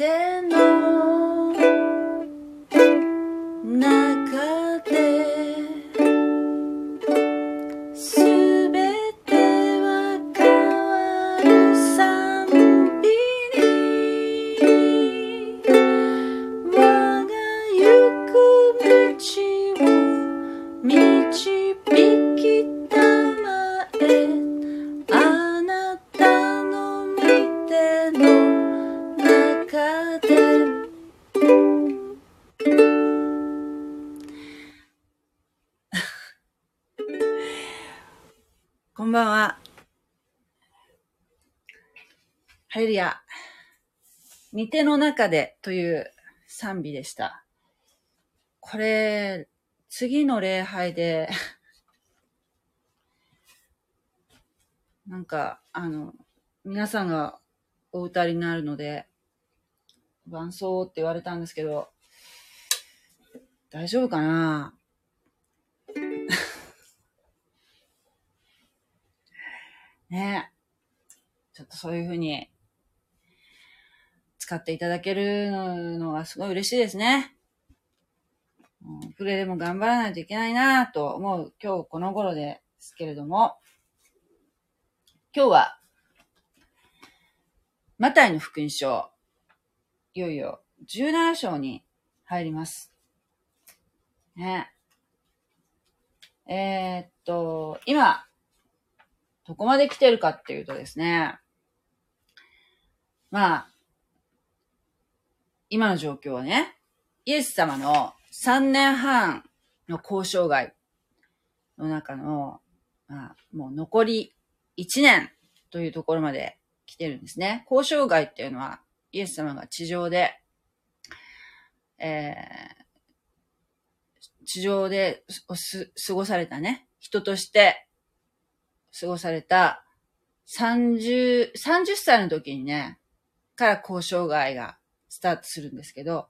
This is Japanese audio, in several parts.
て御手の中でという賛美でした。これ、次の礼拝で、なんか、あの、皆さんがお歌になるので、伴奏って言われたんですけど、大丈夫かな？ねちょっとそういうふうに使っていただけるのがすごい嬉しいですね。うんウクレレも頑張らないといけないなぁと思う今日この頃ですけれども、今日は、マタイの福音書、いよいよ17章に入ります。ね。えーっと、今、どこまで来てるかっていうとですね、まあ、今の状況はね、イエス様の3年半の交渉外の中の、まあ、もう残り1年というところまで来てるんですね。交渉外っていうのは、イエス様が地上で、えー地上で過ごされたね、人として過ごされた30、30歳の時にね、から交渉外がスタートするんですけど、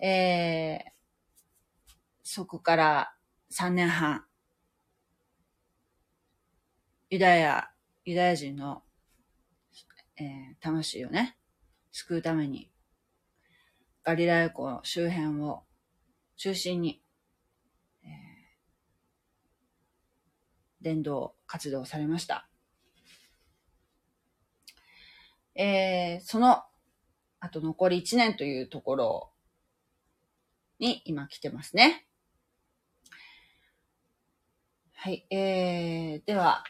えー、そこから3年半、ユダヤ、ユダヤ人の、えー魂をね、救うために、ガリラヤ湖周辺を中心に、えー伝道活動されました。えーその、あと残り1年というところに今来てますね。はい、えー、では、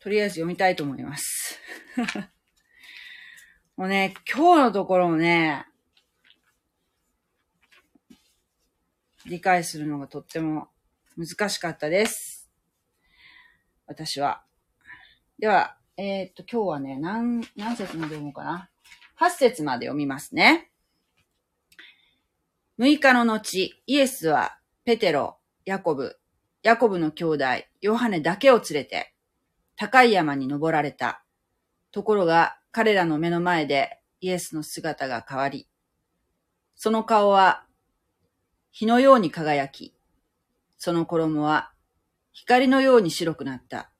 とりあえず読みたいと思います。もうね、今日のところもね、理解するのがとっても難しかったです。私は。では、えーっと、今日はね、何、何節まで読もうかな。8節まで読みますね。6日の後、イエスはペテロ、ヤコブ、ヤコブの兄弟、ヨハネだけを連れて、高い山に登られた。ところが、彼らの目の前でイエスの姿が変わり、その顔は火のように輝き、その衣は光のように白くなった。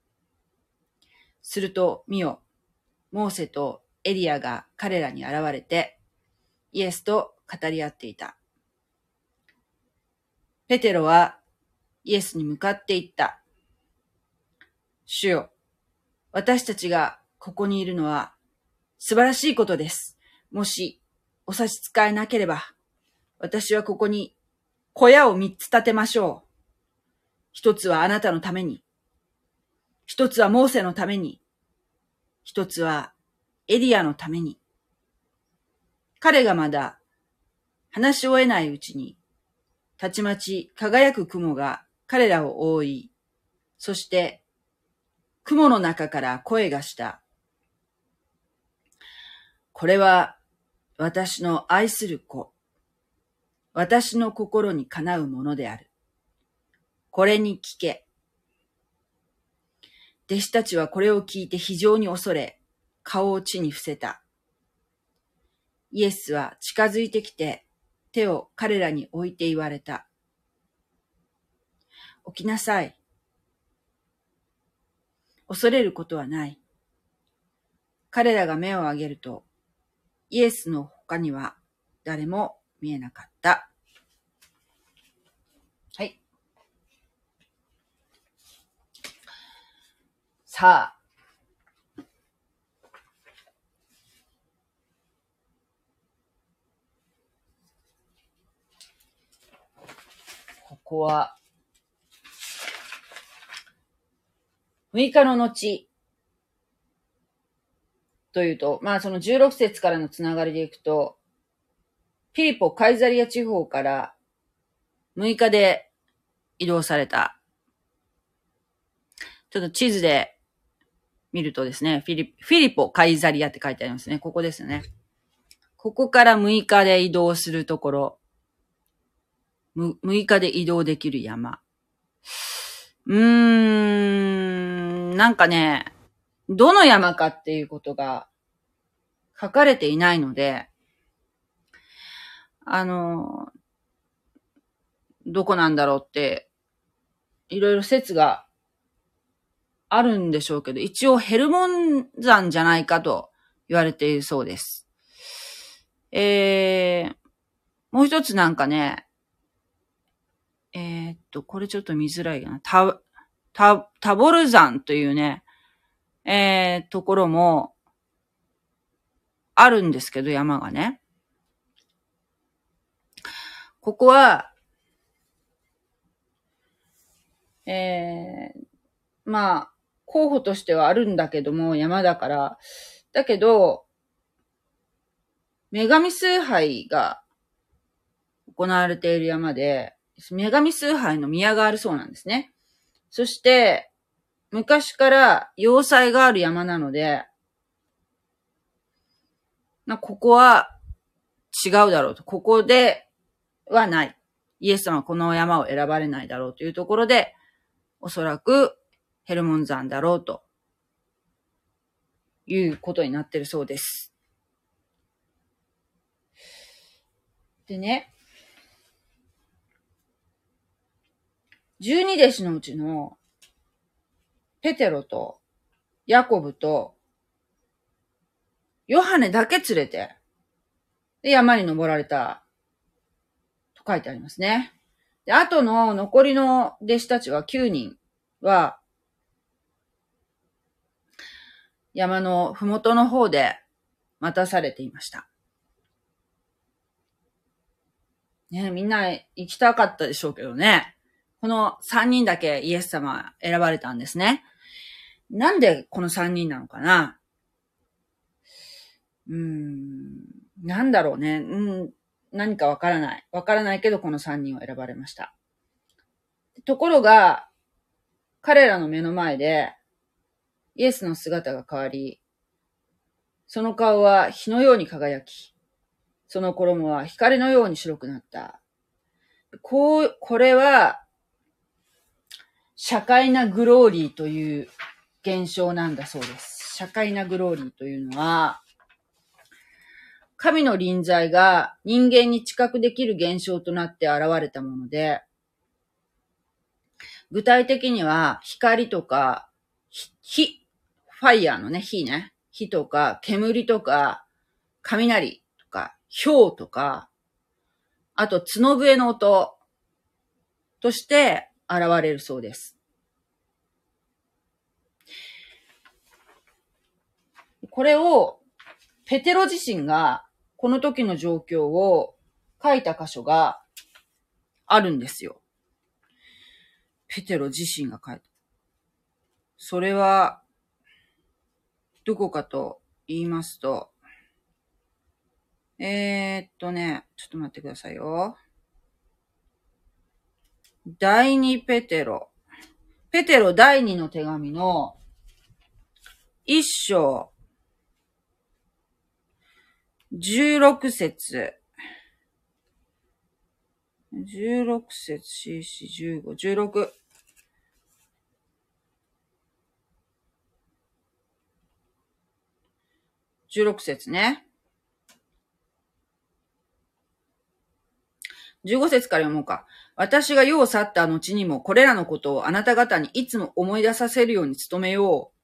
すると、見よ、モーセとエリアが彼らに現れて、イエスと語り合っていた。ペテロはイエスに向かって言った。主よ、私たちがここにいるのは素晴らしいことです。もしお差し支えなければ、私はここに小屋を三つ建てましょう。一つはあなたのために、一つはモーセのために、一つはエリアのために。彼がまだ話し終えないうちに、たちまち輝く雲が彼らを覆い、そして雲の中から声がした。これは私の愛する子。私の心にかなうものである。これに聞け。弟子たちはこれを聞いて非常に恐れ、顔を地に伏せた。イエスは近づいてきて、手を彼らに置いて言われた。起きなさい。恐れることはない。彼らが目を上げると、イエスの他には誰も見えなかった。さあ。ここは、6日の後、というと、まあその16節からのつながりでいくと、フィリポ・カイザリア地方から6日で移動された。ちょっと地図で見るとですね、フィリフィリポ・カイザリアって書いてありますね。ここですね。ここから6日で移動するところ、6日で移動できる山。うーん、なんかね、どの山かっていうことが書かれていないので、あの、どこなんだろうって、いろいろ説があるんでしょうけど、一応ヘルモン山じゃないかと言われているそうです。えー、もう一つなんかね、えー、っと、これちょっと見づらいかな。タ、タ、タボル山というね、えー、ところも、あるんですけど、山がね。ここは、えー、まあ、候補としてはあるんだけども、山だから。だけど、女神崇拝が行われている山で、女神崇拝の宮があるそうなんですね。そして、昔から要塞がある山なので、なここは違うだろうと。ここではない。イエス様はこの山を選ばれないだろうというところで、おそらくヘルモン山だろうということになってるそうです。でね、十二弟子のうちのペテロとヤコブとヨハネだけ連れて、で、山に登られた、と書いてありますね。で、あとの残りの弟子たちは9人は、山のふもとの方で待たされていました。ねみんな行きたかったでしょうけどね。この3人だけイエス様選ばれたんですね。なんでこの三人なのかなうーん、なんだろうね。うん、何かわからない。わからないけどこの三人を選ばれました。ところが、彼らの目の前で、イエスの姿が変わり、その顔は火のように輝き、その衣は光のように白くなった。こう、これは、社会なグローリーという現象なんだそうです。社会なグローリーというのは、神の臨在が人間に知覚できる現象となって現れたもので、具体的には光とか、火、ファイヤーのね、火ね、火とか、煙とか、雷とか、氷とか、あと角笛の音として現れるそうです。これを、ペテロ自身が、この時の状況を書いた箇所があるんですよ。ペテロ自身が書いた。それは、どこかと言いますと、えー、っとね、ちょっと待ってくださいよ。第二ペテロ。ペテロ第二の手紙の一章16節。16節、4、4、15、16。16節ね。15節から読もうか。私が世を去った後にも、これらのことをあなた方にいつも思い出させるように努めよう。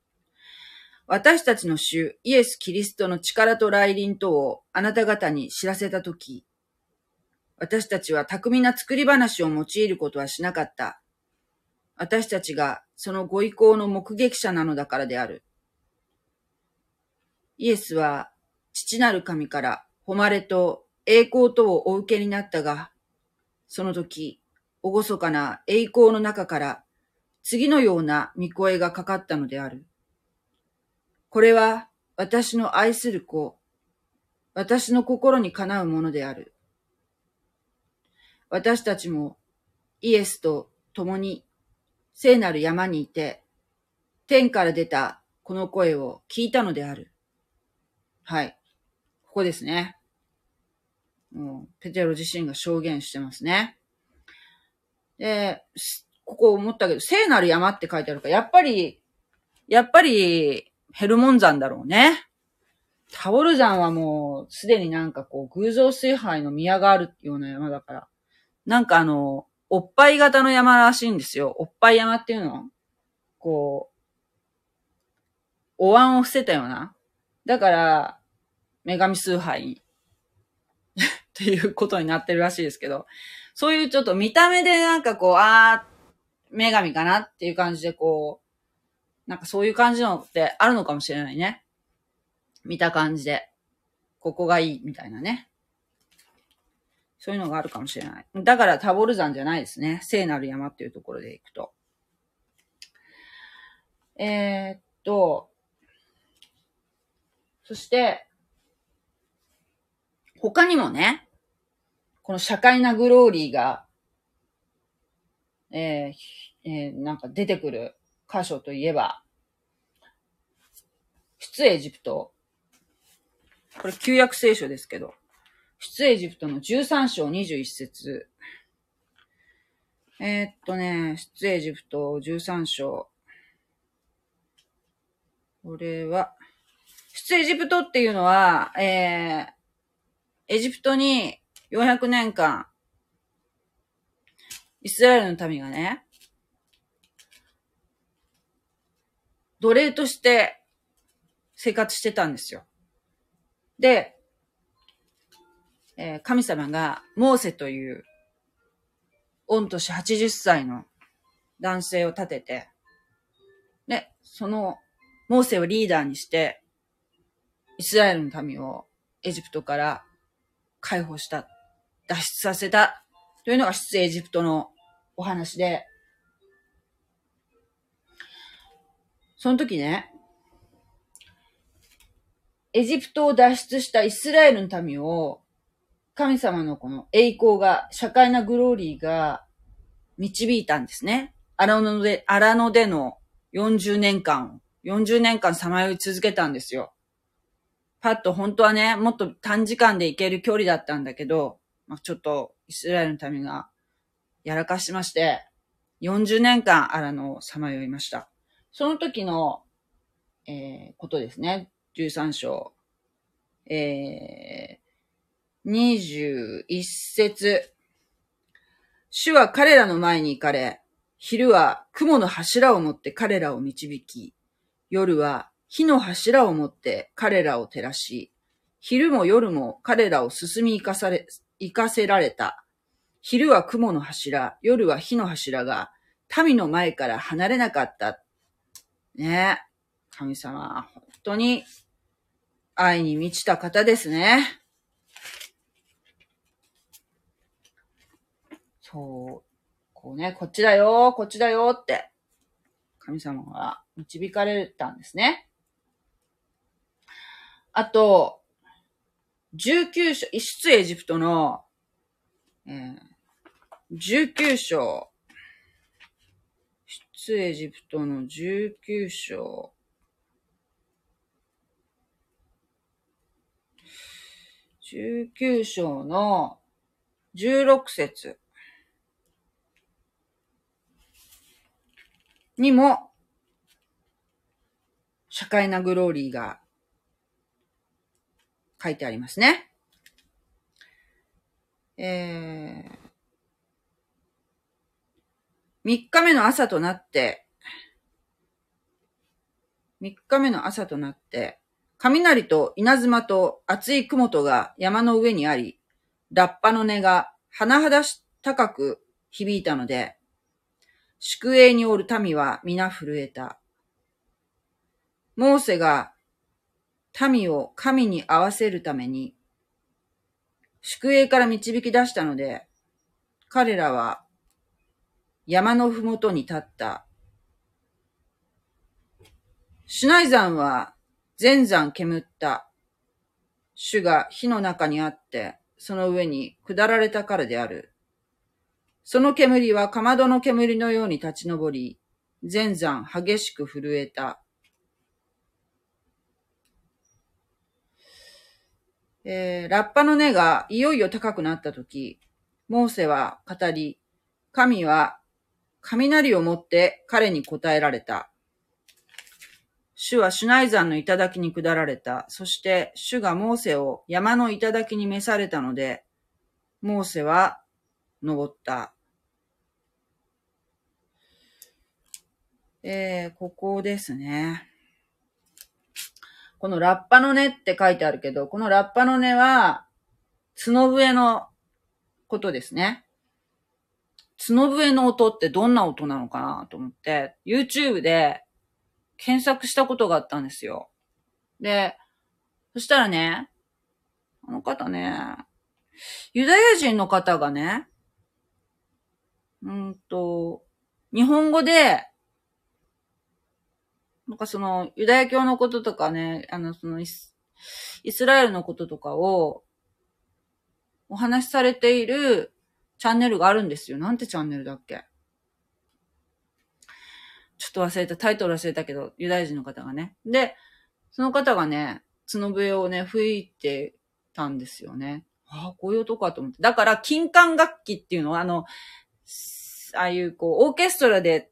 私たちの主イエス・キリストの力と来臨とをあなた方に知らせたとき、私たちは巧みな作り話を用いることはしなかった。私たちがそのご意向の目撃者なのだからである。イエスは父なる神から誉れと栄光とをお受けになったが、その時、おごかな栄光の中から次のような見声がかかったのである。これは私の愛する子、私の心にかなうものである。私たちもイエスと共に聖なる山にいて、天から出たこの声を聞いたのである。はい。ここですね。もう、ペテロ自身が証言してますね。で、ここ思ったけど、聖なる山って書いてあるから、やっぱり、やっぱり、ヘルモン山だろうね。タオル山はもう、すでになんかこう、偶像崇拝の宮があるような山だから。なんかあの、おっぱい型の山らしいんですよ。おっぱい山っていうのこう、お椀を伏せたような。だから、女神崇拝 っていうことになってるらしいですけど、そういうちょっと見た目でなんかこう、あー、女神かなっていう感じでこう、なんかそういう感じのってあるのかもしれないね。見た感じで。ここがいいみたいなね。そういうのがあるかもしれない。だからタボル山じゃないですね。聖なる山っていうところで行くと。えー、っと、そして、他にもね、この社会なグローリーが、えーえー、なんか出てくる箇所といえば、出エジプト。これ旧約聖書ですけど、出エジプトの13章21節えー、っとね、出エジプト13章。これは、出エジプトっていうのは、えー、エジプトに400年間、イスラエルの民がね、奴隷として生活してたんですよ。で、えー、神様がモーセという御年80歳の男性を立てて、で、そのモーセをリーダーにして、イスラエルの民をエジプトから解放した、脱出させたというのが出エジプトのお話で、その時ね、エジプトを脱出したイスラエルの民を、神様のこの栄光が、社会なグローリーが導いたんですね。荒野で、荒野での40年間、40年間さまよい続けたんですよ。パッと本当はね、もっと短時間で行ける距離だったんだけど、まあ、ちょっとイスラエルの民がやらかしまして、40年間荒野をさまよいました。その時の、えー、ことですね。13章。えー、21節。主は彼らの前に行かれ、昼は雲の柱を持って彼らを導き、夜は火の柱を持って彼らを照らし、昼も夜も彼らを進み行かされ、行かせられた。昼は雲の柱、夜は火の柱が民の前から離れなかった。ね神様、本当に愛に満ちた方ですね。そう。こうね、こっちだよ、こっちだよって、神様が導かれたんですね。あと、19章、出エジプトの、えー、19章、出エジプトの19章、19章の16節。にも、社会なグローリーが書いてありますね。えー、3日目の朝となって、三日目の朝となって、雷と稲妻と厚い雲とが山の上にあり、ラッパの音が甚だし高く響いたので、宿営におる民は皆震えた。モーセが民を神に合わせるために、宿営から導き出したので、彼らは山のふもとに立った。シュナイ山は全山煙った。主が火の中にあって、その上に下られたからである。その煙はかまどの煙のように立ち上り、全山激しく震えた。えー、ラッパの根がいよいよ高くなったとき、モーセは語り、神は雷をもって彼に答えられた。主はシュナイ山の頂に下られた。そして主がモーセを山の頂に召されたので、モーセは登った。えー、ここですね。このラッパの根って書いてあるけど、このラッパの根は、角笛のことですね。角笛の音ってどんな音なのかなと思って、YouTube で検索したことがあったんですよ。で、そしたらね、あの方ね、ユダヤ人の方がね、うんと、日本語で、なんかその、ユダヤ教のこととかね、あの、そのイス、イスラエルのこととかを、お話しされているチャンネルがあるんですよ。なんてチャンネルだっけ？ちょっと忘れた、タイトル忘れたけど、ユダヤ人の方がね。で、その方がね、角笛をね、吹いてたんですよね。ああ、こういう音かと思って。だから、金管楽器っていうのは、あの、ああいう、こう、オーケストラで、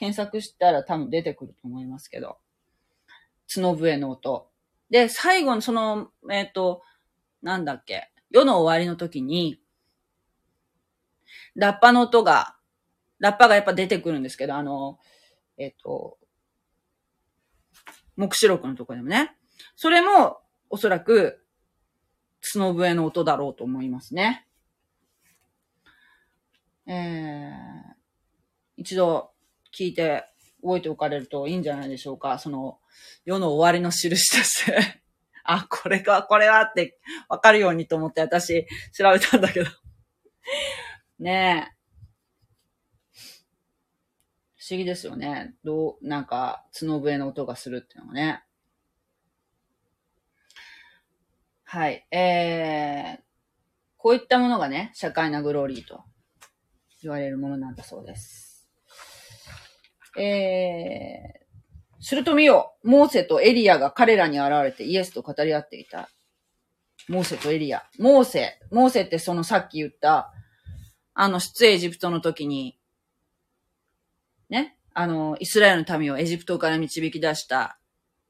検索したら多分出てくると思いますけど。角笛の音。で、最後のその、えっ、ー、と、なんだっけ、世の終わりの時に、ラッパの音が、ラッパがやっぱ出てくるんですけど、あの、えっ、ー、と、目視録のとこでもね。それも、おそらく、角笛の音だろうと思いますね。えー、一度聞いて覚えておかれるといいんじゃないでしょうか。その、世の終わりの印として あ、これか、これはってわかるようにと思って私調べたんだけど ねえ。不思議ですよね。どう、なんか、角笛の音がするっていうのがね。はい。えー、こういったものがね、社会なグローリーと言われるものなんだそうです。えー、すると見よ、モーセとエリアが彼らに現れてイエスと語り合っていた。モーセとエリア。モーセ。モーセってそのさっき言った、あの、出エジプトの時に、ね、あの、イスラエルの民をエジプトから導き出した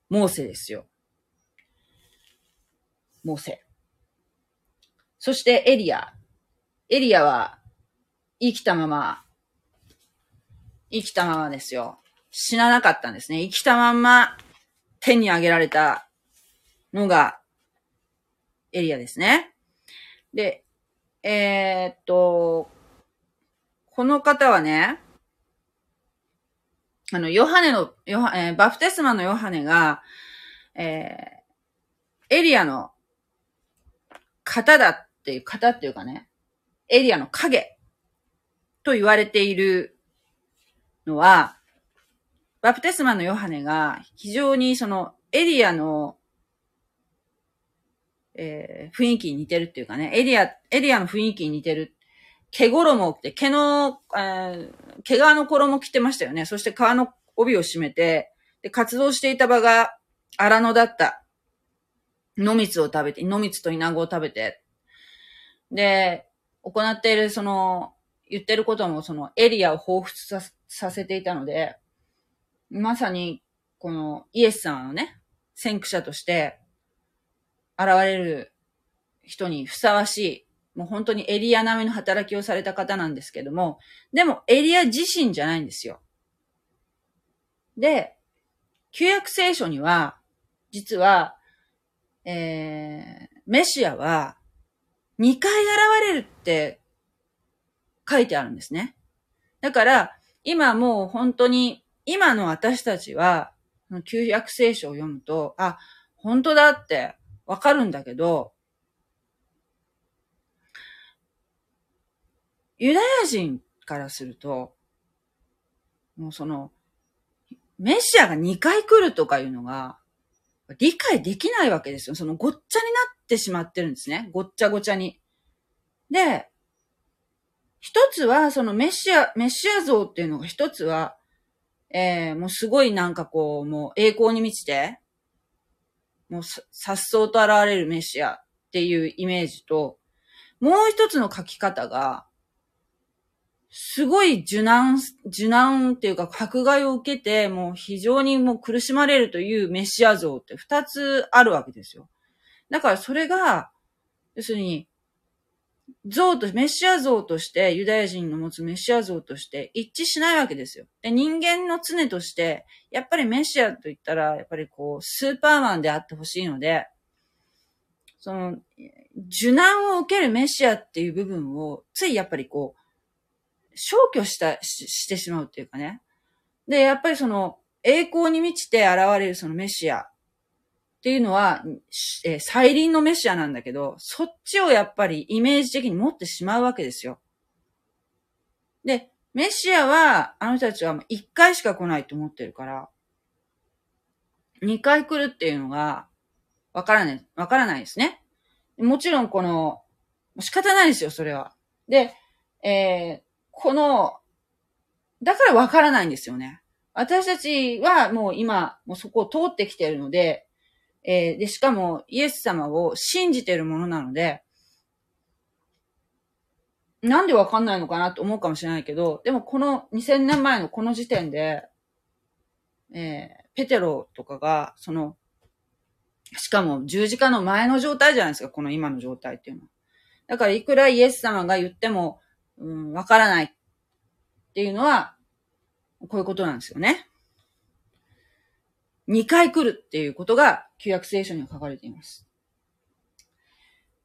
モーセですよ。モーセ。そしてエリア。エリアは生きたまま、生きたままですよ。死ななかったんですね。生きたまんま天に上げられたのがエリアですね。で、えー、っと、この方はね、あの、ヨハネの、ヨハえー、バフテスマのヨハネが、えー、エリアの型だっていう、型っていうかね、エリアの影と言われているのは、バプテスマのヨハネが非常にそのエリアの、えー、雰囲気に似てるっていうかね、エリア、エリアの雰囲気に似てる。毛衣を着て、毛の、えー、毛皮の衣着てましたよね。そして皮の帯を締めて、で、活動していた場が荒野だった。野蜜を食べて、野蜜とイナゴを食べて。で、行っている、その、言ってることも、その、エリアを彷彿ささせていたので、まさに、この、イエス様のね、先駆者として、現れる人にふさわしい、もう本当にエリア並みの働きをされた方なんですけども、でもエリア自身じゃないんですよ。で、旧約聖書には、実は、えー、メシアは、2回現れるって書いてあるんですね。だから、今もう本当に、今の私たちは、旧約聖書を読むと、あ、本当だってわかるんだけど、ユダヤ人からすると、もうその、メシアが2回来るとかいうのが、理解できないわけですよ。そのごっちゃになってしまってるんですね。ごっちゃごちゃに。で、一つは、そのメシア、メシア像っていうのが一つは、えー、もうすごいなんかこう、もう栄光に満ちて、もうさ、さっそうと現れるメシアっていうイメージと、もう一つの書き方が、すごい受難、受難っていうか迫害を受けて、もう非常にもう苦しまれるというメシア像って二つあるわけですよ。だからそれが、要するに、像と、メシア像として、ユダヤ人の持つメシア像として一致しないわけですよ。で、人間の常として、やっぱりメシアと言ったら、やっぱりこう、スーパーマンであってほしいので、その、受難を受けるメシアっていう部分を、ついやっぱりこう、消去したし、してしまうっていうかね。で、やっぱりその、栄光に満ちて現れるそのメシアっていうのは、えー、再臨のメシアなんだけど、そっちをやっぱりイメージ的に持ってしまうわけですよ。で、メシアは、あの人たちはもう一回しか来ないと思ってるから、二回来るっていうのが、わからない、わからないですね。もちろんこの、仕方ないですよ、それは。で、えー、この、だからわからないんですよね。私たちはもう今、もうそこを通ってきてるので、えー、で、しかもイエス様を信じてるものなので、なんでわかんないのかなと思うかもしれないけど、でもこの2000年前のこの時点で、えー、ペテロとかが、その、しかも十字架の前の状態じゃないですか、この今の状態っていうのは。だからいくらイエス様が言っても、うん、わからないっていうのは、こういうことなんですよね。二回来るっていうことが旧約聖書には書かれています。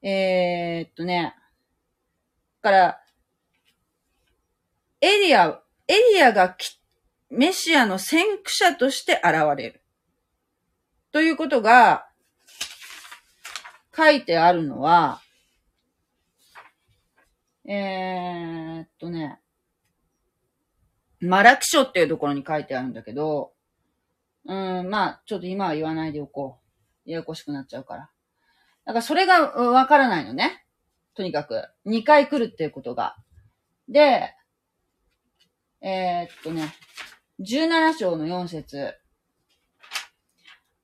えー、っとね。から、エリア、エリアがメシアの先駆者として現れる。ということが書いてあるのは、えー、っとね、マラキ書っていうところに書いてあるんだけど、うん、まあ、ちょっと今は言わないでおこう。ややこしくなっちゃうから。だからそれがわからないのね。とにかく。2回来るっていうことが。で、えー、っとね、17章の4節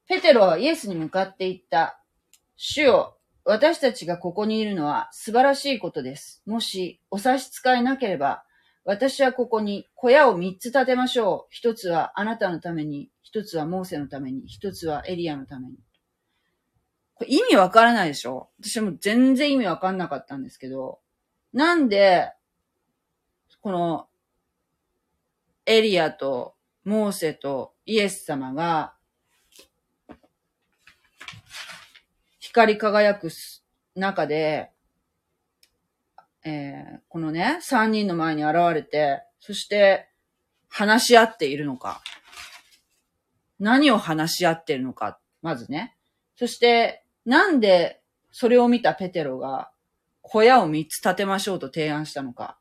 ペテロはイエスに向かって言った。主よ、私たちがここにいるのは素晴らしいことです。もしお差し支えなければ、私はここに小屋を三つ建てましょう。一つはあなたのために、一つはモーセのために、一つはエリアのために。意味わからないでしょ？私も全然意味わかんなかったんですけど、なんで、この、エリアとモーセとイエス様が、光り輝く中で、えー、このね、三人の前に現れて、そして、話し合っているのか。何を話し合っているのか、まずね。そして、なんで、それを見たペテロが、小屋を三つ建てましょうと提案したのか。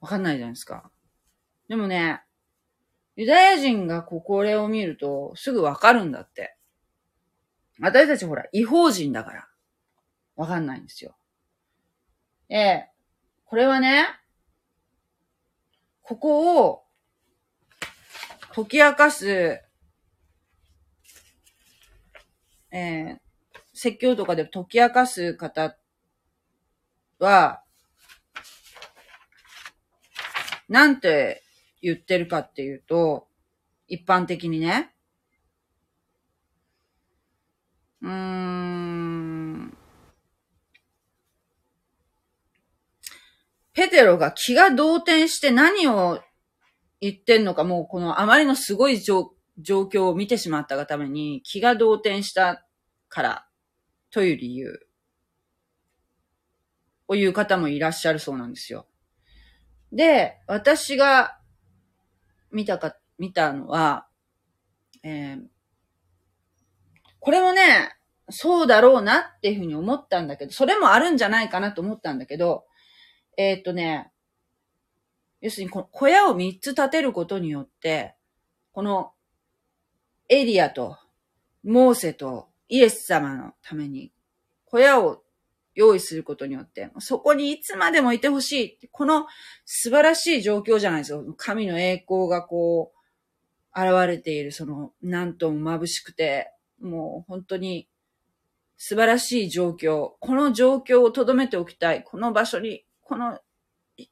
わかんないじゃないですか。でもね、ユダヤ人がこれを見ると、すぐわかるんだって。私たちほら、違法人だから。わかんないんですよ。ええ、これはね、ここを、解き明かす、えー、説教とかで解き明かす方は、なんて言ってるかっていうと、一般的にね。うーん。ペテロが気が動転して何を言ってんのか、もうこのあまりのすごい状状況を見てしまったがために気が動転したからという理由を言う方もいらっしゃるそうなんですよ。で、私が見たか、見たのは、えー、これもね、そうだろうなっていうふうに思ったんだけど、それもあるんじゃないかなと思ったんだけど、えー、っとね、要するにこの小屋を3つ建てることによって、このエリアとモーセとイエス様のために小屋を用意することによって、そこにいつまでもいてほしい。この素晴らしい状況じゃないですよ。神の栄光がこう、現れている、その、なんとも眩しくて、もう本当に素晴らしい状況。この状況を留めておきたい。この場所に、この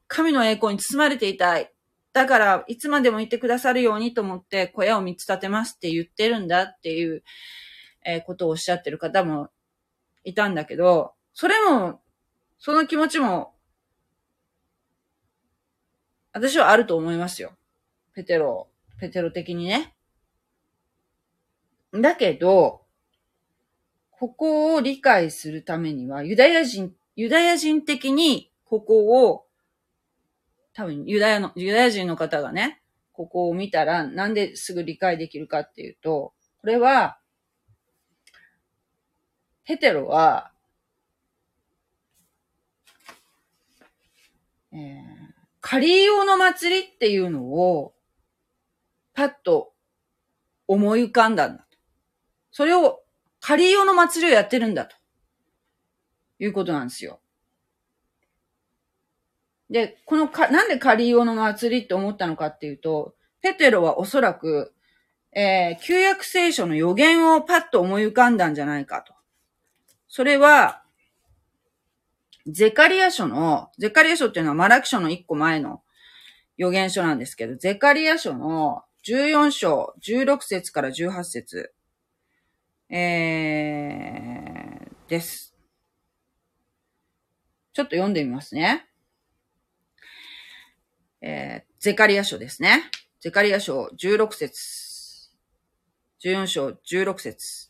神の栄光に包まれていたい。だから、いつまでもいてくださるようにと思って小屋を3つ建てますって言ってるんだっていう、えことをおっしゃってる方もいたんだけど、それも、その気持ちも、私はあると思いますよ。ペテロ、ペテロ的にね。だけど、ここを理解するためには、ユダヤ人、ユダヤ人的にここを、多分ユダヤの、ユダヤ人の方がね、ここを見たらなんですぐ理解できるかっていうと、これは、ペテロは、えー、カリーオの祭りっていうのを、パッと思い浮かんだんだと。それを、カリーオの祭りをやってるんだと。いうことなんですよ。で、このか、なんでカリオの祭りって思ったのかっていうと、ペテロはおそらく、えー、旧約聖書の予言をパッと思い浮かんだんじゃないかと。それは、ゼカリア書の、ゼカリア書っていうのはマラキ書の一個前の予言書なんですけど、ゼカリア書の14章16節から18節えー、です。ちょっと読んでみますね。えー、ゼカリア書ですね。ゼカリア書16節14章16節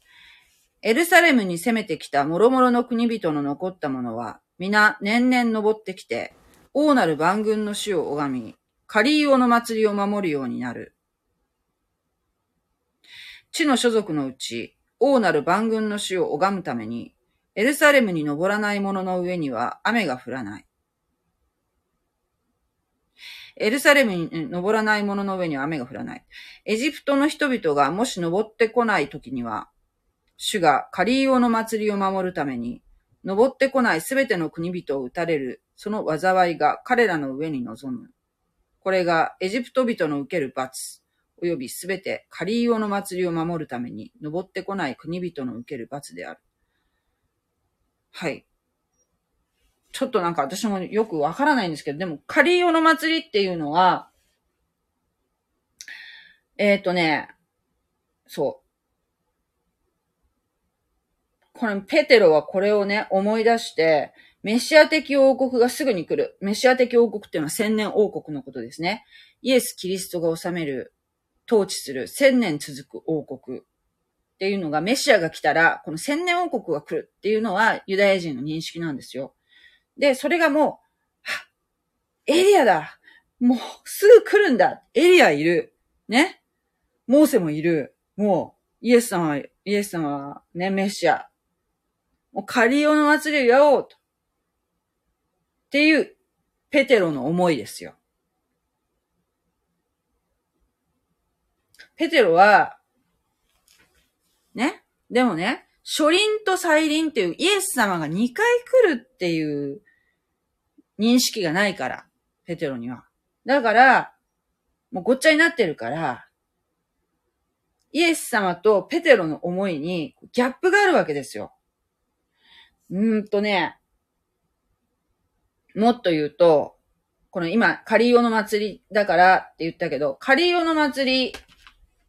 エルサレムに攻めてきた諸々の国人の残った者は、皆年々登ってきて、王なる万軍の死を拝み、カリーオの祭りを守るようになる。地の所属のうち、王なる万軍の死を拝むために、エルサレムに登らない者の上には雨が降らない。エルサレムに登らない者の上には雨が降らない。エジプトの人々がもし登ってこない時には、主がカリーオの祭りを守るために、登ってこないすべての国人を撃たれる、その災いが彼らの上に臨む。これがエジプト人の受ける罰、及びすべてカリーオの祭りを守るために登ってこない国人の受ける罰である。はい。ちょっとなんか私もよくわからないんですけど、でもカリオの祭りっていうのは、えっ、ー、とね、そう。このペテロはこれをね、思い出して、メシア的王国がすぐに来る。メシア的王国っていうのは千年王国のことですね。イエス・キリストが治める、統治する千年続く王国っていうのがメシアが来たら、この千年王国が来るっていうのはユダヤ人の認識なんですよ。で、それがもう、エリアだもうすぐ来るんだエリアいるねモーセもいるもう、イエス様、イエス様はね、メシア。もうカリオの祭りをやろうと。っていう、ペテロの思いですよ。ペテロは、ね。でもね、初輪と再臨っていうイエス様が2回来るっていう認識がないから、ペテロには。だから、もうごっちゃになってるから、イエス様とペテロの思いにギャップがあるわけですよ。うーんとね、もっと言うと、この今、カリオの祭りだからって言ったけど、カリオの祭り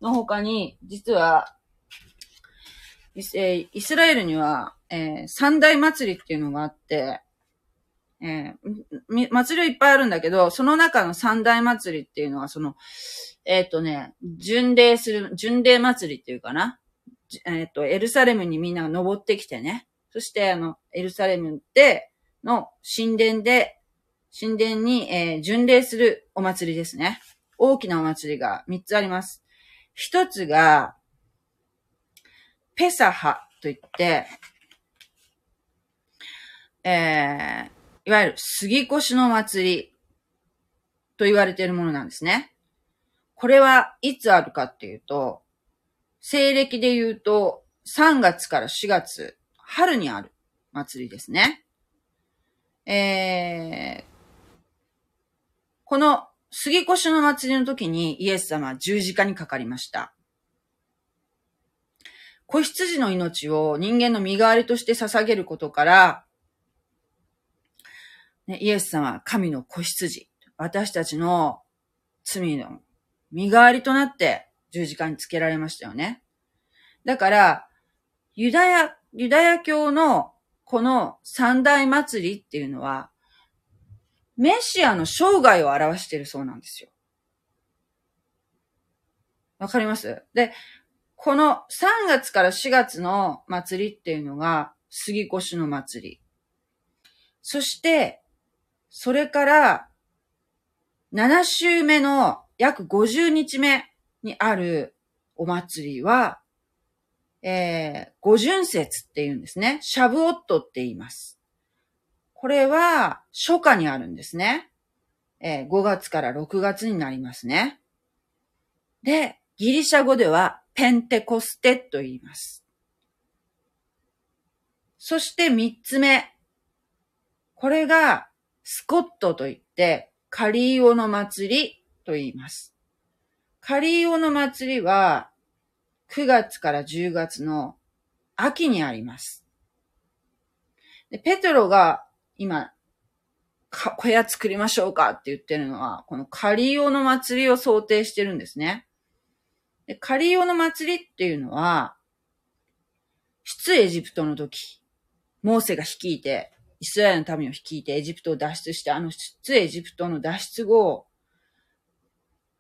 の他に、実は、イス,、ラエルには、えー三大祭りっていうのがあって、えー祭りはいっぱいあるんだけど、その中の三大祭りっていうのは、その、えっ、とね、巡礼する、巡礼祭りっていうかな。えっ、と、エルサレムにみんなが登ってきてね。そして、あの、エルサレムで、の神殿で、神殿に、えー巡礼するお祭りですね。大きなお祭りが3つあります。一つが、ペサハといって、えー、いわゆる杉越の祭りと言われているものなんですね。これはいつあるかっていうと、西暦で言うと3月から4月、春にある祭りですね。えー、この杉越の祭りの時にイエス様は十字架にかかりました。子羊の命を人間の身代わりとして捧げることから、ね、イエス様は神の子羊、私たちの罪の身代わりとなって十字架につけられましたよね。だから、ユダヤ、ユダヤ教のこの三大祭りっていうのは、メシアの生涯を表しているそうなんですよ。わかります？で、この3月から4月の祭りっていうのが杉越の祭り。そして、それから7週目の約50日目にあるお祭りは、えー、五巡節って言うんですね。シャブオットって言います。これは初夏にあるんですね。えー5月から6月になりますね。で、ギリシャ語ではペンテコステと言います。そして三つ目。これがスコットと言ってカリーオの祭りと言います。カリーオの祭りは9月から10月の秋にあります。でペトロが今、小屋作りましょうかって言ってるのは、このカリオの祭りを想定してるんですね。でカリオの祭りっていうのは、出エジプトの時、モーセが率いて、イスラエルの民を率いてエジプトを脱出して、あの出エジプトの脱出後、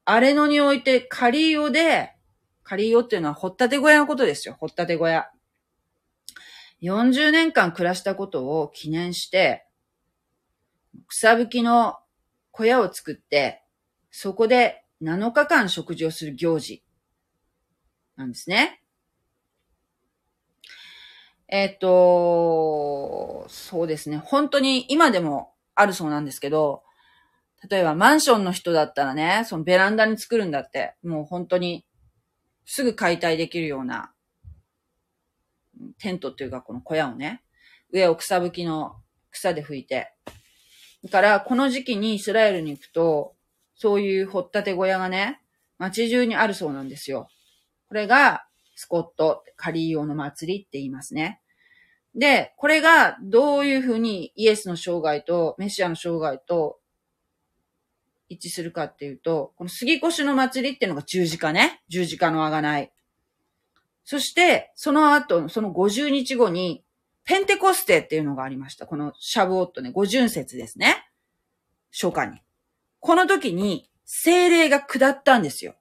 アレノにおいてカリーオで、カリーオっていうのは掘ったて小屋のことですよ。掘ったて小屋。40年間暮らしたことを記念して、草吹きの小屋を作って、そこで7日間食事をする行事なんですね。えっ、と、そうですね。本当に今でもあるそうなんですけど、例えばマンションの人だったらね、そのベランダに作るんだって、もう本当にすぐ解体できるようなテントっていうかこの小屋をね、上を草吹きの草で拭いて。だから、この時期にイスラエルに行くと、そういう掘ったて小屋がね、街中にあるそうなんですよ。これが、スコット、カリーオの祭りって言いますね。で、これがどういうふうにイエスの生涯とメシアの生涯と一致するかっていうと、この杉越の祭りっていうのが十字架ね。十字架のあがない。そして、その後、その50日後に、ペンテコステっていうのがありました。このシャブオットね、五巡節ですね。初夏に。この時に、精霊が下ったんですよ。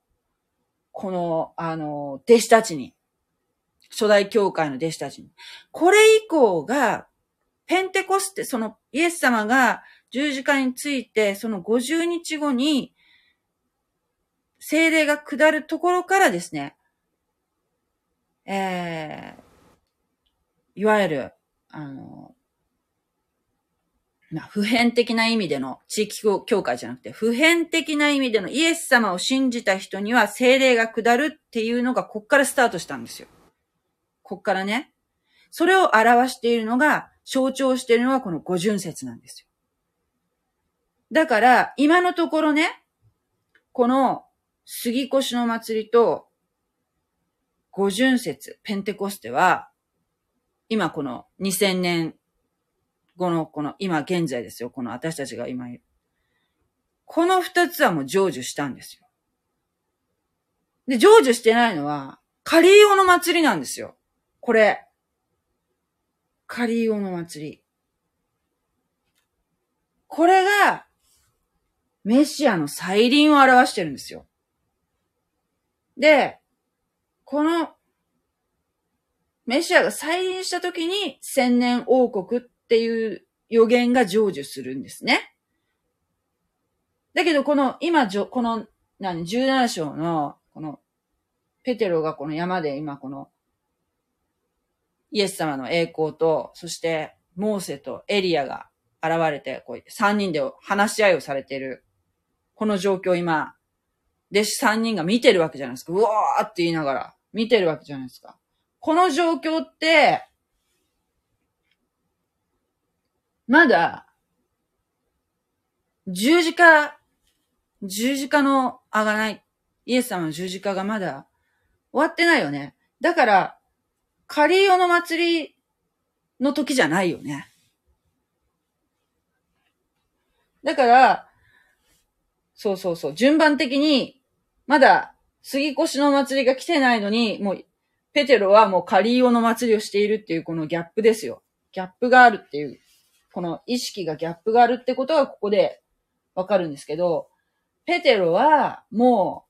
この、あの、弟子たちに。初代教会の弟子たちに。これ以降が、ペンテコステ、そのイエス様が十字架について、その50日後に、精霊が下るところからですね、えー、いわゆる、あの、まあ、普遍的な意味での地域教会じゃなくて、普遍的な意味でのイエス様を信じた人には精霊が下るっていうのがこっからスタートしたんですよ。こっからね。それを表しているのが、象徴しているのがこの五巡節なんですよ。だから、今のところね、この杉越の祭りと、五巡節、ペンテコステは、今この2000年後のこの今現在ですよ。この私たちが今いる。この二つはもう成就したんですよ。で、成就してないのは、カリーオの祭りなんですよ。これ。カリーオの祭り。これが、メシアの再臨を表してるんですよ。で、この、メシアが再臨した時に千年王国っていう予言が成就するんですね。だけど、この、今、この、何、17章の、この、ペテロがこの山で今この、イエス様の栄光と、そして、モーセとエリアが現れて、こう、三人で話し合いをされている。この状況今、弟子三人が見てるわけじゃないですか。うわーって言いながら、見てるわけじゃないですか。この状況って、まだ、十字架、十字架のあがない、イエス様の十字架がまだ終わってないよね。だから、カリオの祭りの時じゃないよね。だから、そうそうそう、順番的に、まだ、杉越の祭りが来てないのに、もう、ペテロはもうカリオの祭りをしているっていうこのギャップですよ。ギャップがあるっていう、この意識がギャップがあるってことがここでわかるんですけど、ペテロはも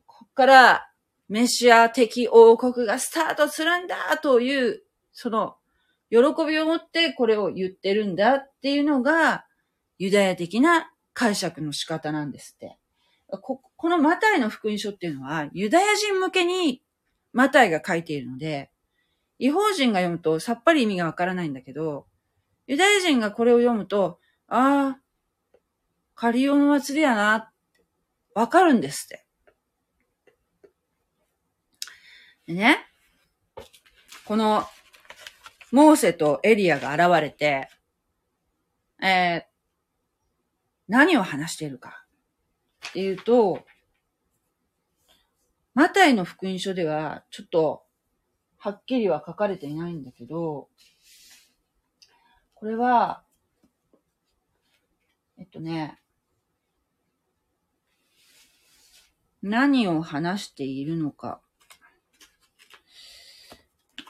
う、こっからメシア的王国がスタートするんだという、その、喜びを持ってこれを言ってるんだっていうのが、ユダヤ的な解釈の仕方なんですって。ここのマタイの福音書っていうのは、ユダヤ人向けにマタイが書いているので、違法人が読むとさっぱり意味がわからないんだけど、ユダヤ人がこれを読むと、ああ、カリオの祭りやな、わかるんですって。でね、この、モーセとエリアが現れて、えー、何を話しているか。っていうと、マタイの福音書ではちょっとはっきりは書かれていないんだけど、これは、えっとね、何を話しているのか。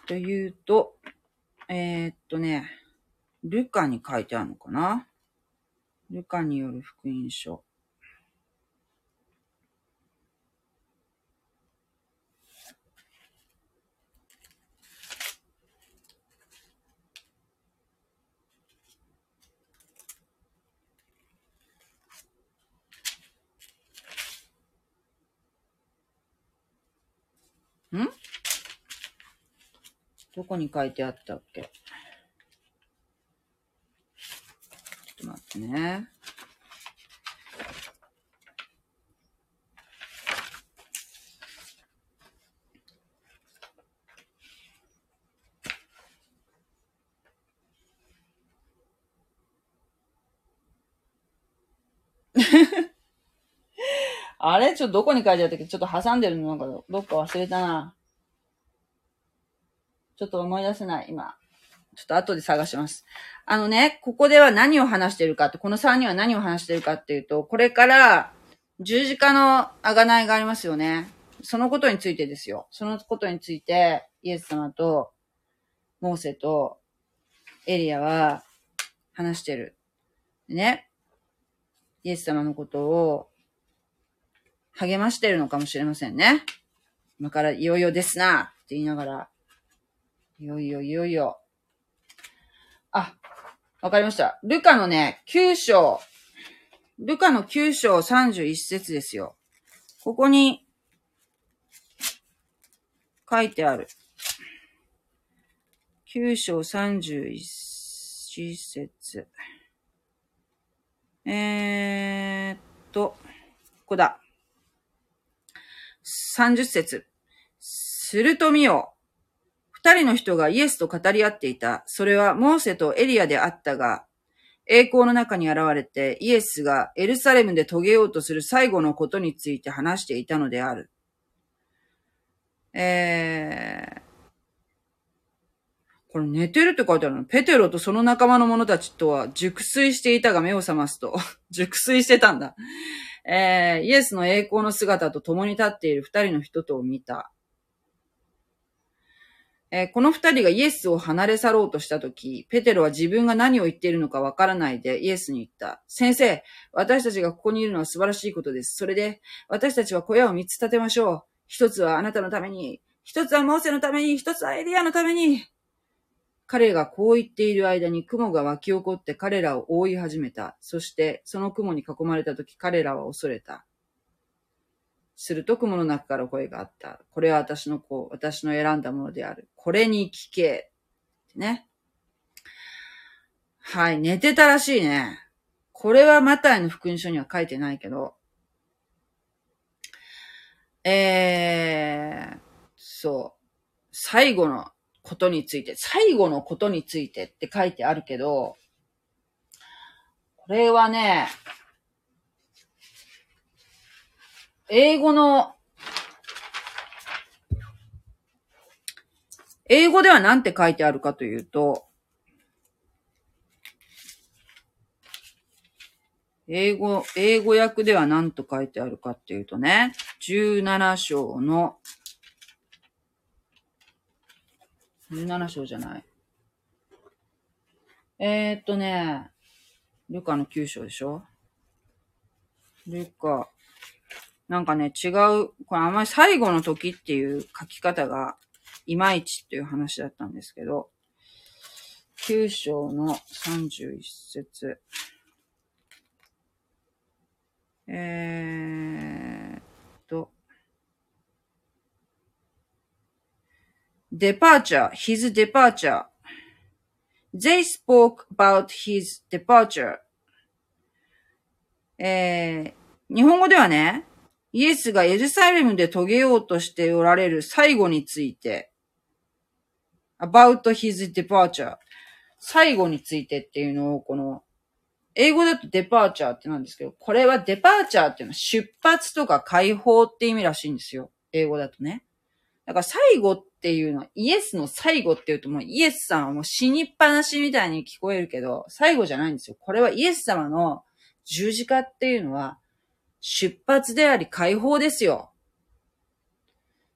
というと、えー、っとね、ルカに書いてあるのかな？ルカによる福音書。んどこに書いてあったっけ？ちょっと待ってね。あれ？ちょっとどこに書いてあったっけ？ちょっと挟んでるのなんかどっか忘れたな。ちょっと思い出せない、今。ちょっと後で探します。あのね、ここでは何を話してるかって、この3人は何を話してるかっていうと、これから十字架の贖いがありますよね。そのことについてですよ。そのことについて、イエス様と、モーセと、エリアは話してる。ね、イエス様のことを励ましてるのかもしれませんね。今からいよいよですなって言いながら、いよいよいよいよ。あ、わかりました。ルカのね、9章、ルカの9章31節ですよ。ここに書いてある。9章31節。えーっと、ここだ。30節。すると見よ。二人の人がイエスと語り合っていた。それはモーセとエリアであったが、栄光の中に現れてイエスがエルサレムで遂げようとする最後のことについて話していたのである。えー、これ寝てるって書いてあるの。ペテロとその仲間の者たちとは熟睡していたが目を覚ますと。熟睡してたんだ。えー、イエスの栄光の姿と共に立っている二人の人とを見た。えー、この二人がイエスを離れ去ろうとしたとき、ペテロは自分が何を言っているのかわからないでイエスに言った。先生、私たちがここにいるのは素晴らしいことです。それで、私たちは小屋を三つ建てましょう。一つはあなたのために、一つはモーセのために、一つはエリアのために。彼がこう言っている間に雲が湧き起こって彼らを覆い始めた。そしてその雲に囲まれた時彼らは恐れた。すると雲の中から声があった。これは私の子、私の選んだものである。これに聞け。ね。はい、寝てたらしいね。これはマタイの福音書には書いてないけど。えー、そう。最後のことについて、最後のことについてって書いてあるけど、これはね、英語の、英語では何て書いてあるかというと、英語、英語訳では何と書いてあるかっていうとね、17章の17章じゃない。えー、っとね、ルカの9章でしょ？ルカ。なんかね、違う、これあんまり最後の時っていう書き方がいまいちっていう話だったんですけど、9章の31節えーっと、departure, his departure. They spoke about his departure. えー、日本語ではね、イエスがエルサレムで遂げようとしておられる最後について、about his departure 最後についてっていうのを、この、英語だとデパーチャーってなんですけど、これはデパーチャーっていうのは出発とか解放って意味らしいんですよ。英語だとね。だから最後っていうのは、イエスの最後って言うともうイエスさんはもう死にっぱなしみたいに聞こえるけど、最後じゃないんですよ。これはイエス様の十字架っていうのは、出発であり解放ですよ。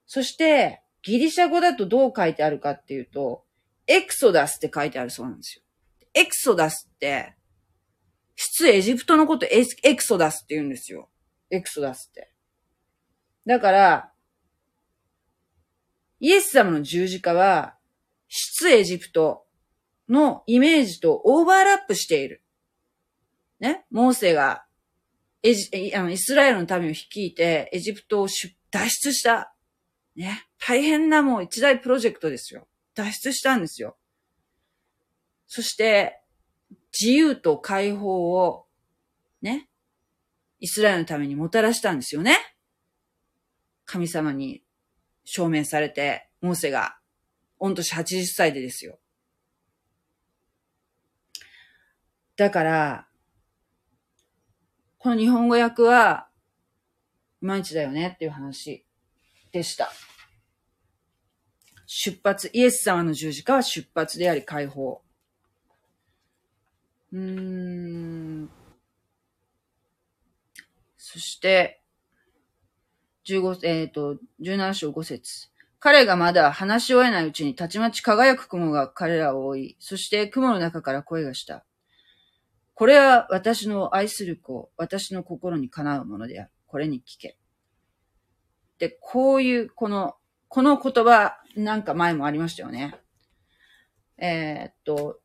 そして、ギリシャ語だとどう書いてあるかっていうと、エクソダスって書いてあるそうなんですよ。エクソダスって、出エジプトのことエクソダスって言うんですよ。エクソダスって。だから、イエス様の十字架は、出エジプトのイメージとオーバーラップしている。ね？モーセがエジ、あの、イスラエルの民を率いて、エジプトを脱出した。ね。大変なもう一大プロジェクトですよ。脱出したんですよ。そして、自由と解放を、ね。イスラエルのためにもたらしたんですよね。神様に証明されて、モーセが、御年80歳でですよ。だから、この日本語訳は、いまいちだよねっていう話でした。出発、イエス様の十字架は出発であり解放。うーん。そして、15、えっ、ー、と、17章5節彼がまだ話し終えないうちにたちまち輝く雲が彼らを覆い、そして雲の中から声がした。これは私の愛する子、私の心にかなうものである。これに聞け。で、こういう、この、この言葉、なんか前もありましたよね。えー、っと、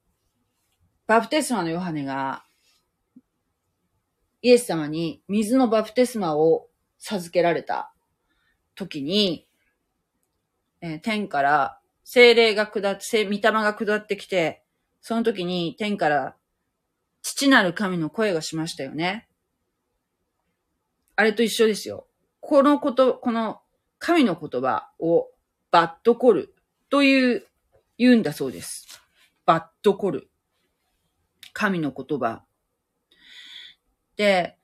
バプテスマのヨハネが、イエス様に水のバプテスマを授けられた時に、えー、天から精霊が下って、御霊が下ってきて、その時に天から父なる神の声がしましたよね。あれと一緒ですよ。このこと、この神の言葉をバットコルという、言うんだそうです。バットコル。神の言葉。で、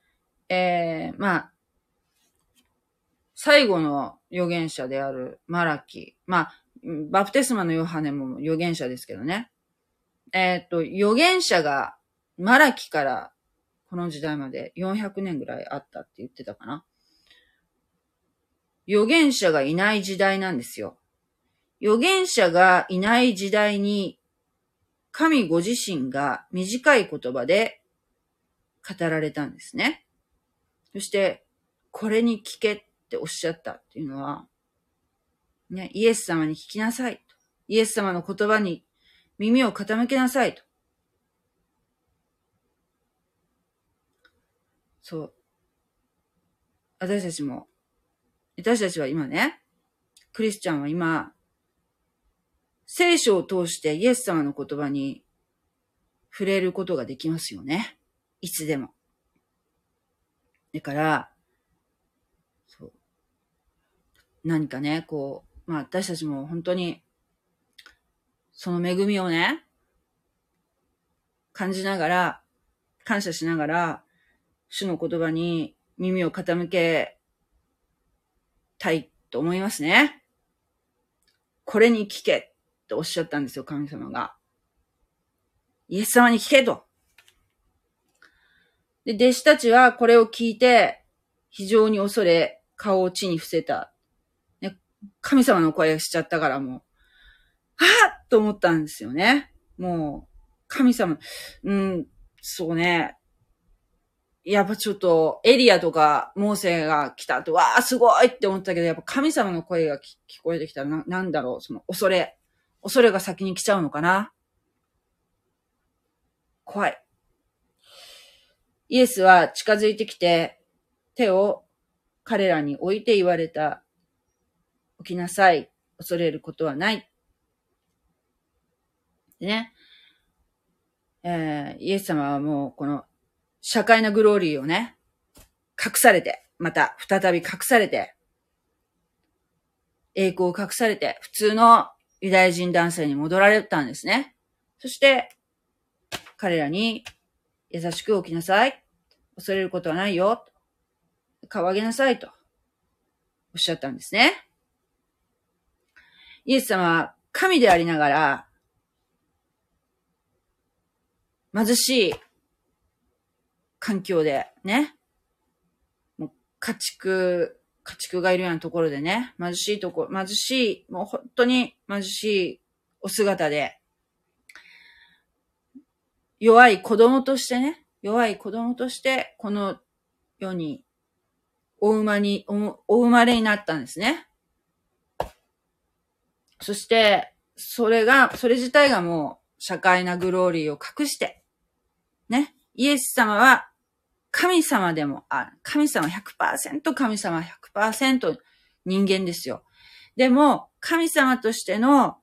えー、まあ、最後の預言者であるマラキ。まあ、バプテスマのヨハネも預言者ですけどね。えっ、と、預言者が、マラキからこの時代まで400年ぐらいあったって言ってたかな。預言者がいない時代なんですよ。預言者がいない時代に、神ご自身が短い言葉で語られたんですね。そして、これに聞けっておっしゃったっていうのは、ね、イエス様に聞きなさい。イエス様の言葉に耳を傾けなさいと。そう。私たちも、私たちは今ね、クリスチャンは今、聖書を通してイエス様の言葉に触れることができますよね。いつでも。だから、そう。何かね、こう、まあ私たちも本当にその恵みをね、感じながら、感謝しながら、主の言葉に耳を傾けたいと思いますね。これに聞けっておっしゃったんですよ、神様が。イエス様に聞けと。で、弟子たちはこれを聞いて、非常に恐れ、顔を地に伏せた。ね、神様の声がしちゃったからもう、はっと思ったんですよね。もう、神様、うん、そうね。やっぱちょっと、エリアとか、モーセが来たと、わーすごいって思ったけど、やっぱ神様の声が聞こえてきたら、な、なんだろう、その、恐れ。恐れが先に来ちゃうのかな？怖い。イエスは近づいてきて、手を彼らに置いて言われた。起きなさい。恐れることはない。ね、えー、イエス様はもうこの社会のグローリーをね、隠されて、また再び隠されて、栄光を隠されて、普通のユダヤ人男性に戻られたんですね。そして、彼らに優しく起きなさい。恐れることはないよ。顔上げなさいと、おっしゃったんですね。イエス様は神でありながら、貧しい環境でね、もう家畜、家畜がいるようなところでね、貧しいとこ、貧しい、もう本当に貧しいお姿で、弱い子供としてね、弱い子供として、この世に、お生まに、お生まれになったんですね。そして、それが、それ自体がもう、社会なグローリーを隠して、ね。イエス様は神様でもある。神様100%神様100%人間ですよ。でも、神様としての、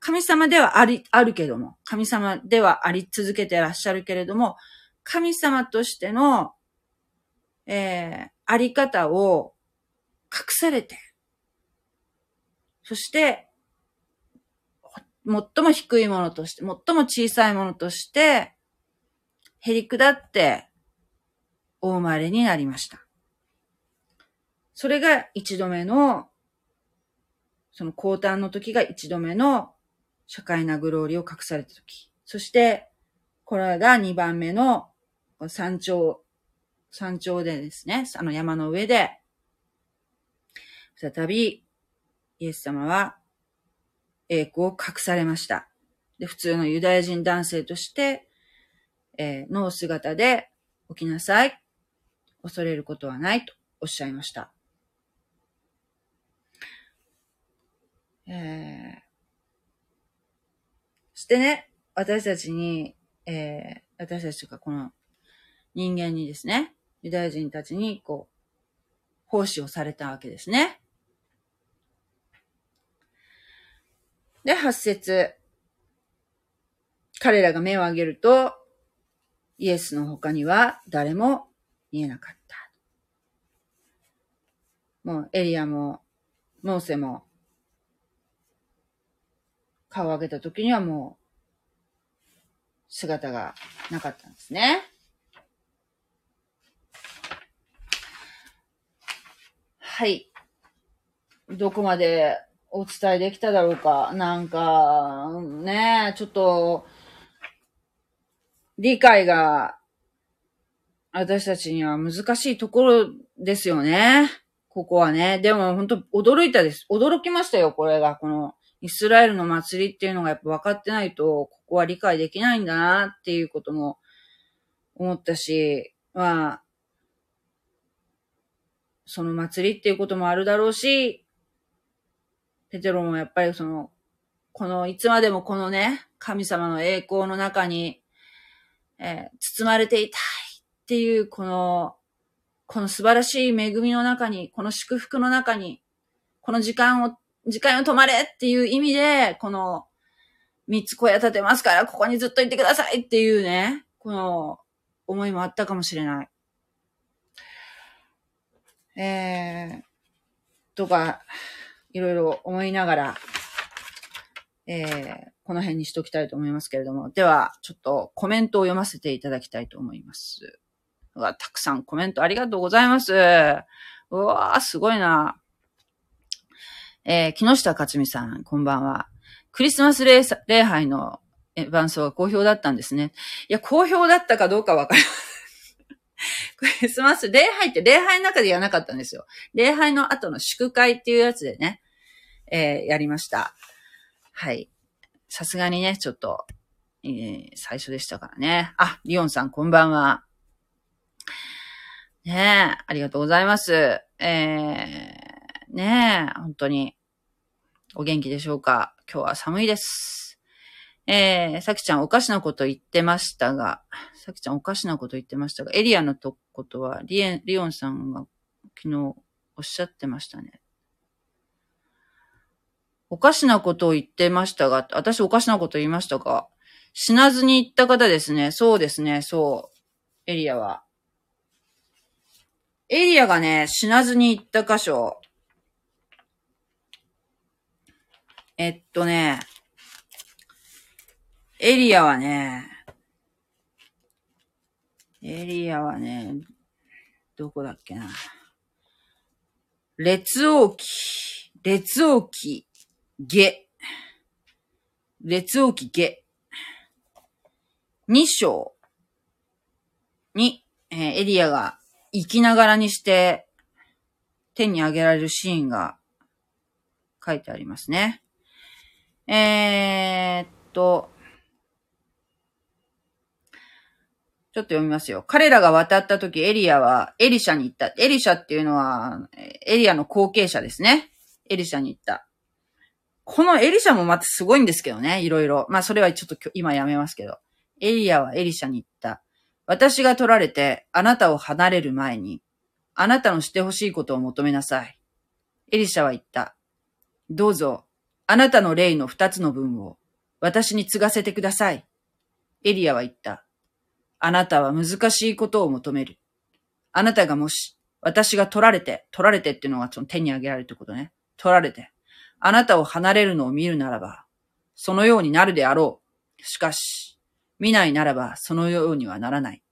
神様ではあり、あるけども、神様ではあり続けてらっしゃるけれども、神様としての、えー、あり方を隠されて、そして、最も低いものとして、最も小さいものとして、へりくだってお生まれになりました。それが一度目の、その降誕の時が一度目の社会なグローリーを隠された時。そして、これが二番目の山頂、山頂でですね、あの山の上で、再び、イエス様は栄光を隠されました。で、普通のユダヤ人男性として、えー、の姿で起きなさい。恐れることはないとおっしゃいました。えー、してね、私たちに、えー、私たちがこの人間にですね、ユダヤ人たちに、こう、奉仕をされたわけですね。で、八節。彼らが目を上げると、イエスの他には誰も見えなかった。もうエリアも、モーセも、顔を上げた時にはもう、姿がなかったんですね。はい。どこまでお伝えできただろうか。なんか、ねちょっと、理解が、私たちには難しいところですよね。ここはね。でも本当驚いたです。驚きましたよ、これが。この、イスラエルの祭りっていうのがやっぱ分かってないと、ここは理解できないんだなっていうことも思ったし、まあ、その祭りっていうこともあるだろうし、ペテロもやっぱりその、この、いつまでもこのね、神様の栄光の中に、えー、包まれていたいっていう、この、この素晴らしい恵みの中に、この祝福の中に、この時間を、時間を止まれっていう意味で、この、三つ小屋建てますから、ここにずっといてくださいっていうね、この、思いもあったかもしれない。えー、とか、いろいろ思いながら、えー、この辺にしときたいと思いますけれども。では、ちょっとコメントを読ませていただきたいと思います。うわ、たくさんコメントありがとうございます。うわー、すごいな。えー、木下克美さん、こんばんは。クリスマス礼拝の伴奏が好評だったんですね。いや、好評だったかどうかわかりません。クリスマス、礼拝って礼拝の中でやらなかったんですよ。礼拝の後の祝会っていうやつでね、えー、やりました。はい。さすがにね、ちょっと、えー、最初でしたからね。あ、リオンさんこんばんは。ねえ、ありがとうございます。えー、ねえ、本当に、お元気でしょうか？今日は寒いです。えー、さきちゃんおかしなこと言ってましたが、さきちゃんおかしなこと言ってましたが、エリアのとことは、リエン、リオンさんが昨日おっしゃってましたね。おかしなことを言ってましたが、私おかしなこと言いましたか死なずに行った方ですね。そうですね、そう。エリアは。エリアがね、死なずに行った箇所。えっとね、エリアはね、エリアはね、どこだっけな。列王記、列王記、下。列王記下。二章に、えー、エリアが生きながらにして天に上げられるシーンが書いてありますね。えー、っと、ちょっと読みますよ。彼らが渡った時、エリアはエリシャに行った。エリシャっていうのは、エリアの後継者ですね。エリシャに行った。このエリシャもまたすごいんですけどね、いろいろ。まあそれはちょっと今やめますけど。エリアはエリシャに言った。私が取られて、あなたを離れる前に、あなたのしてほしいことを求めなさい。エリシャは言った。どうぞ、あなたの霊の二つの分を、私に継がせてください。エリアは言った。あなたは難しいことを求める。あなたがもし、私が取られて、取られてっていうのはその手に挙げられるってことね。取られて、あなたを離れるのを見るならば、そのようになるであろう。しかし、見ないならば、そのようにはならない。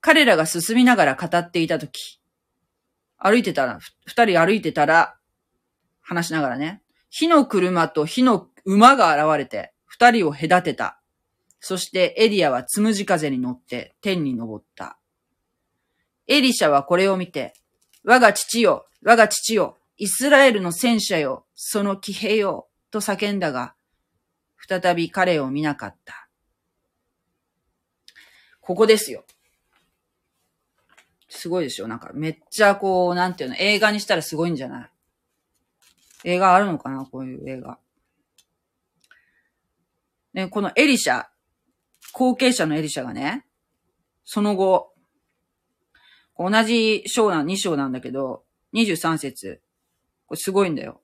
彼らが進みながら語っていたとき、歩いてたら、二人歩いてたら、話しながらね、火の車と火の馬が現れて、二人を隔てた。そしてエリアはつむじ風に乗って天に登った。エリシャはこれを見て、我が父よ、我が父よ、イスラエルの戦車よ、その騎兵よ、と叫んだが、再び彼を見なかった。ここですよ。すごいでしょなんかめっちゃこう、なんていうの、映画にしたらすごいんじゃない？映画あるのかな？こういう映画。ね、このエリシャ、後継者のエリシャがね、その後、同じ章な、2章なんだけど、23節。これすごいんだよ。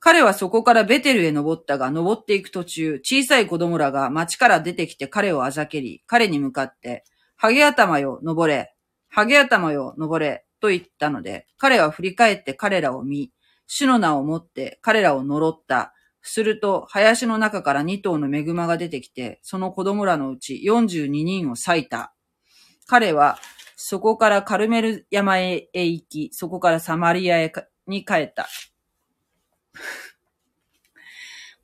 彼はそこからベテルへ登ったが、登っていく途中、小さい子供らが町から出てきて彼をあざけり、彼に向かって、ハゲ頭よ、登れ。ハゲ頭よ、登れ。と言ったので、彼は振り返って彼らを見、主の名を持って彼らを呪った。すると、林の中から二頭のメグマが出てきて、その子供らのうち42人を割いた。彼は、そこからカルメル山へ行き、そこからサマリアへに帰った。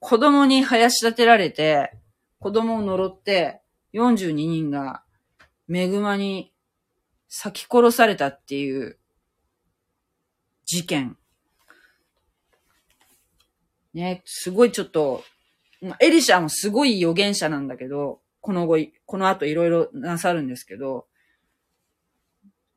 子供に林立てられて、子供を呪って、42人が、メグマに咲き殺されたっていう、事件。ね、すごいちょっと、エリシャもすごい預言者なんだけど、この後、この後いろいろなさるんですけど、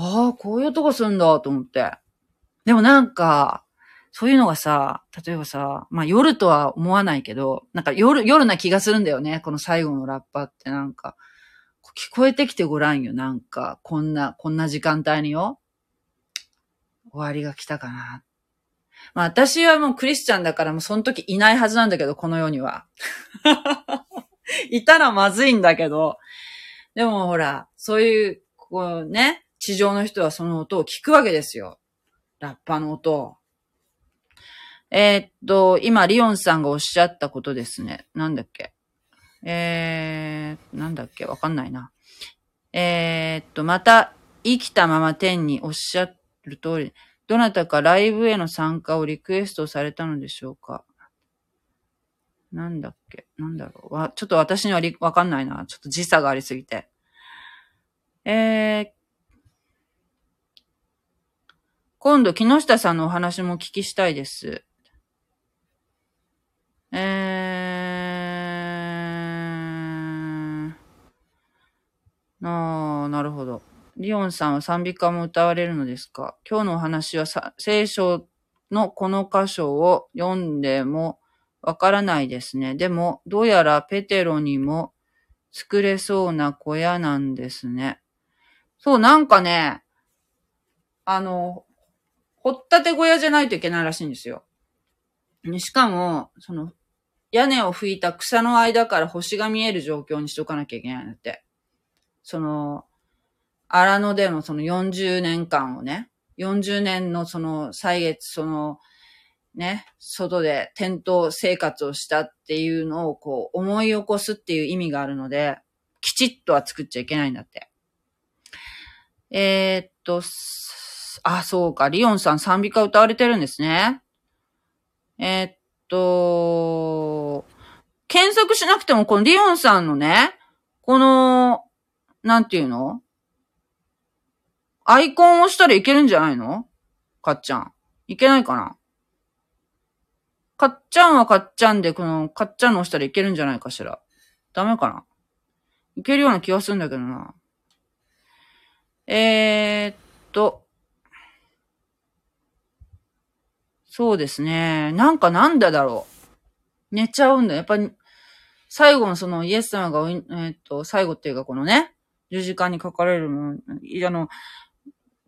ああ、こういうとこすんだと思って。でもなんか、そういうのがさ、例えばさ、まあ夜とは思わないけど、なんか夜、夜な気がするんだよね。この最後のラッパってなんか、聞こえてきてごらんよ。なんか、こんな、こんな時間帯によ。終わりが来たかな。まあ私はもうクリスチャンだからもうその時いないはずなんだけど、この世には。いたらまずいんだけど。でもほら、そういう、こうね、地上の人はその音を聞くわけですよ。ラッパの音。えーっと、今、リオンさんがおっしゃったことですね。なんだっけ？えー、なんだっけ？わかんないな。えーっと、また、生きたまま天におっしゃる通り、どなたかライブへの参加をリクエストされたのでしょうか？なんだっけ？なんだろう？わ、ちょっと私にはわかんないな。ちょっと時差がありすぎて。えー、今度、木下さんのお話も聞きしたいです。えー、あー、なるほど。リオンさんは賛美歌も歌われるのですか？今日のお話は聖書のこの箇所を読んでもわからないですね。でも、どうやらペテロにも作れそうな小屋なんですね。そう、なんかね、あの、掘ったて小屋じゃないといけないらしいんですよ。しかも、その、屋根を拭いた草の間から星が見える状況にしとかなきゃいけないんだって。その、荒野でのその40年間をね、40年のその歳月、その、ね、外で転倒生活をしたっていうのをこう思い起こすっていう意味があるので、きちっとは作っちゃいけないんだって。えー、っと、あ、そうか、リオンさん賛美歌歌われてるんですね。えー、っと、検索しなくてもこのリオンさんのね、この、なんていうの？アイコンを押したらいけるんじゃないの？かっちゃん。いけないかな？かっちゃんはかっちゃんで、この、かっちゃんの押したらいけるんじゃないかしら。ダメかな？いけるような気がするんだけどな。えー、っと。そうですね。なんかなんだだろう。寝ちゃうんだ。やっぱり、最後のそのイエス様が、えー、っと、最後っていうかこのね、十字架に書かれるもの、あの、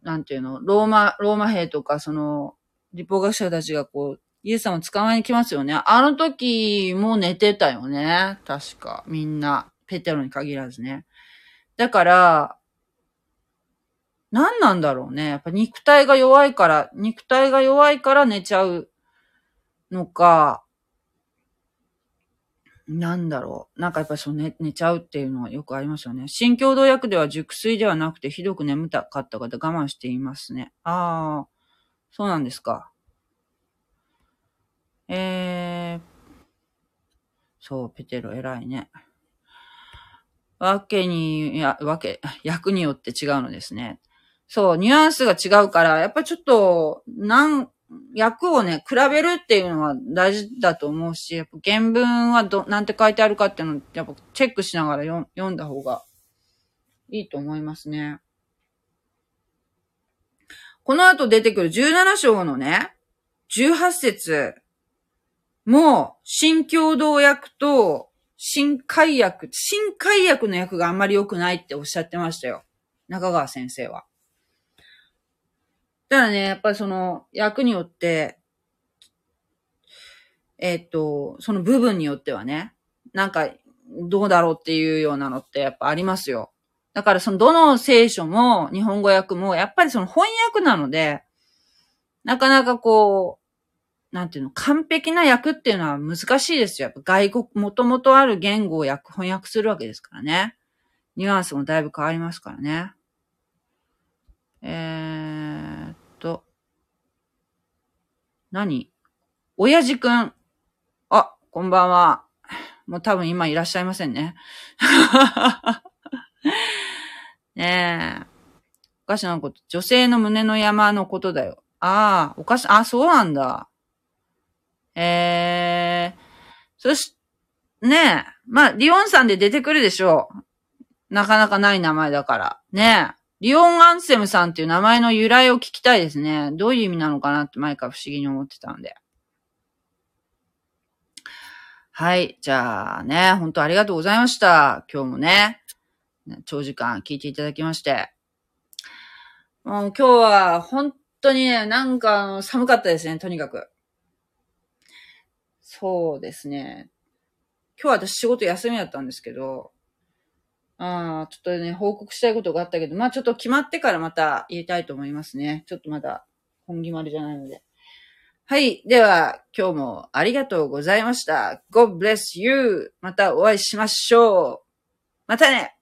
なんていうの、ローマ、ローマ兵とか、その、立法学者たちがこう、イエス様を捕まえに来ますよね。あの時も寝てたよね。確か。みんな。ペテロに限らずね。だから、何なんだろうね。やっぱ肉体が弱いから、肉体が弱いから寝ちゃうのか、なんだろう。なんかやっぱそう寝、寝ちゃうっていうのはよくありますよね。新共同訳では熟睡ではなくてひどく眠たかった方我慢していますね。ああ、そうなんですか。えー、そう、ペテロ偉いね。わけに、いや、わけ、役によって違うのですね。そう、ニュアンスが違うから、やっぱちょっと、なん、役をね、比べるっていうのは大事だと思うし、やっぱ原文はど、なんて書いてあるかっていうの、やっぱチェックしながら読んだ方がいいと思いますね。この後出てくる17章のね、18節も、新共同訳と、新海訳、新海訳の訳があんまり良くないっておっしゃってましたよ。中川先生は。ただね、やっぱりその役によって、えっ、と、その部分によってはね、なんか、どうだろうっていうようなのってやっぱありますよ。だからそのどの聖書も日本語訳もやっぱりその翻訳なので、なかなかこう、なんていうの、完璧な訳っていうのは難しいですよ。やっぱ外国、もともとある言語を訳、翻訳するわけですからね。ニュアンスもだいぶ変わりますからね。えーっと。何？親父くん。あ、こんばんは。もう多分今いらっしゃいませんね。ねえ。おかしなこと。女性の胸の山のことだよ。ああ、おかし、あ、そうなんだ。ええそし、ねえ。まあ、リオンさんで出てくるでしょう。なかなかない名前だから。ねえ。リオン・アンセムさんっていう名前の由来を聞きたいですね。どういう意味なのかなって前から不思議に思ってたんで。はい。じゃあね、本当ありがとうございました。今日もね、長時間聞いていただきまして。もう今日は本当にね、なんか寒かったですね、とにかく。そうですね。今日私仕事休みだったんですけど、ああ、ちょっとね、報告したいことがあったけど、まあちょっと決まってからまた言いたいと思いますね。ちょっとまだ本気丸じゃないので。はい。では、今日もありがとうございました。God bless you! またお会いしましょうまたね